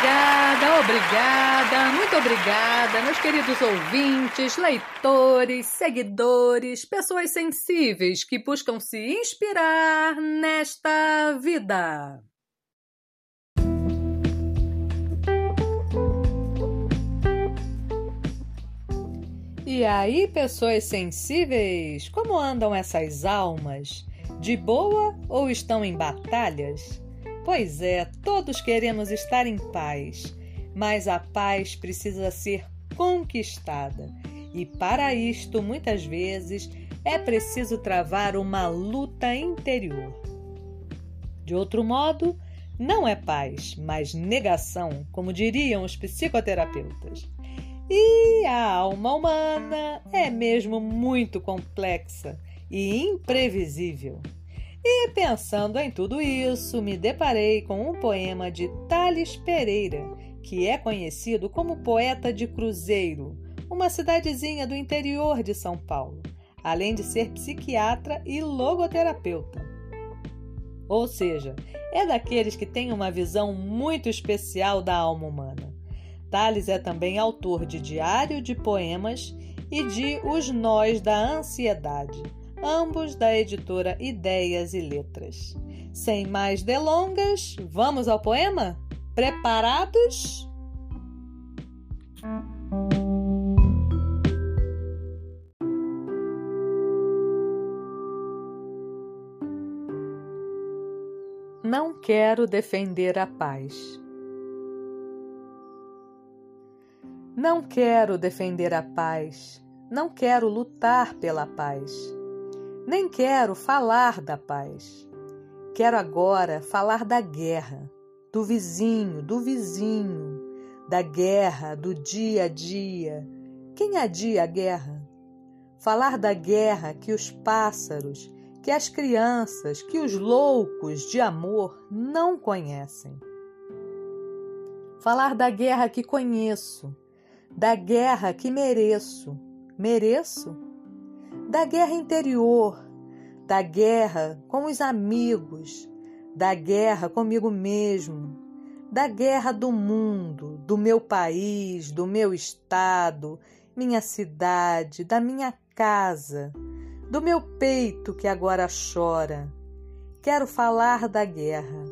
Obrigada, obrigada, muito obrigada, meus queridos ouvintes, leitores, seguidores, pessoas sensíveis que buscam se inspirar nesta vida. E aí, pessoas sensíveis, como andam essas almas? De boa ou estão em batalhas? Pois é, todos queremos estar em paz, mas a paz precisa ser conquistada. E para isto, muitas vezes, é preciso travar uma luta interior. De outro modo, não é paz, mas negação, como diriam os psicoterapeutas. E a alma humana é mesmo muito complexa e imprevisível. E pensando em tudo isso, me deparei com um poema de Tales Pereira, que é conhecido como poeta de Cruzeiro, uma cidadezinha do interior de São Paulo, além de ser psiquiatra e logoterapeuta. Ou seja, é daqueles que têm uma visão muito especial da alma humana. Tales é também autor de Diário de Poemas e de Os Nós da Ansiedade, ambos da editora Ideias e Letras. Sem mais delongas, vamos ao poema? Preparados? Não quero defender a paz. Não quero defender a paz, não quero lutar pela paz, nem quero falar da paz. Quero agora falar da guerra, do vizinho, do vizinho, da guerra, do dia a dia. Quem adia a guerra? Falar da guerra que os pássaros, que as crianças, que os loucos de amor não conhecem. Falar da guerra que conheço, da guerra que mereço. Mereço? Da guerra interior, da guerra com os amigos, da guerra comigo mesmo, da guerra do mundo, do meu país, do meu estado, minha cidade, da minha casa, do meu peito que agora chora. Quero falar da guerra.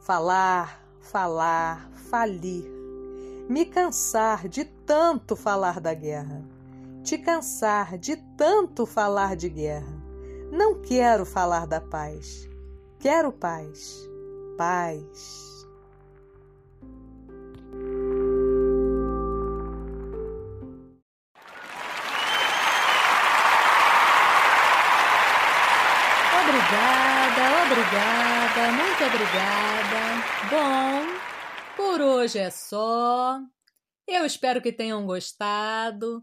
Falar, falar, falir me cansar de tanto falar da guerra, te cansar de tanto falar de guerra. Não quero falar da paz, quero paz, paz. Obrigada, obrigada, muito obrigada. Bom, por hoje é só. Eu espero que tenham gostado.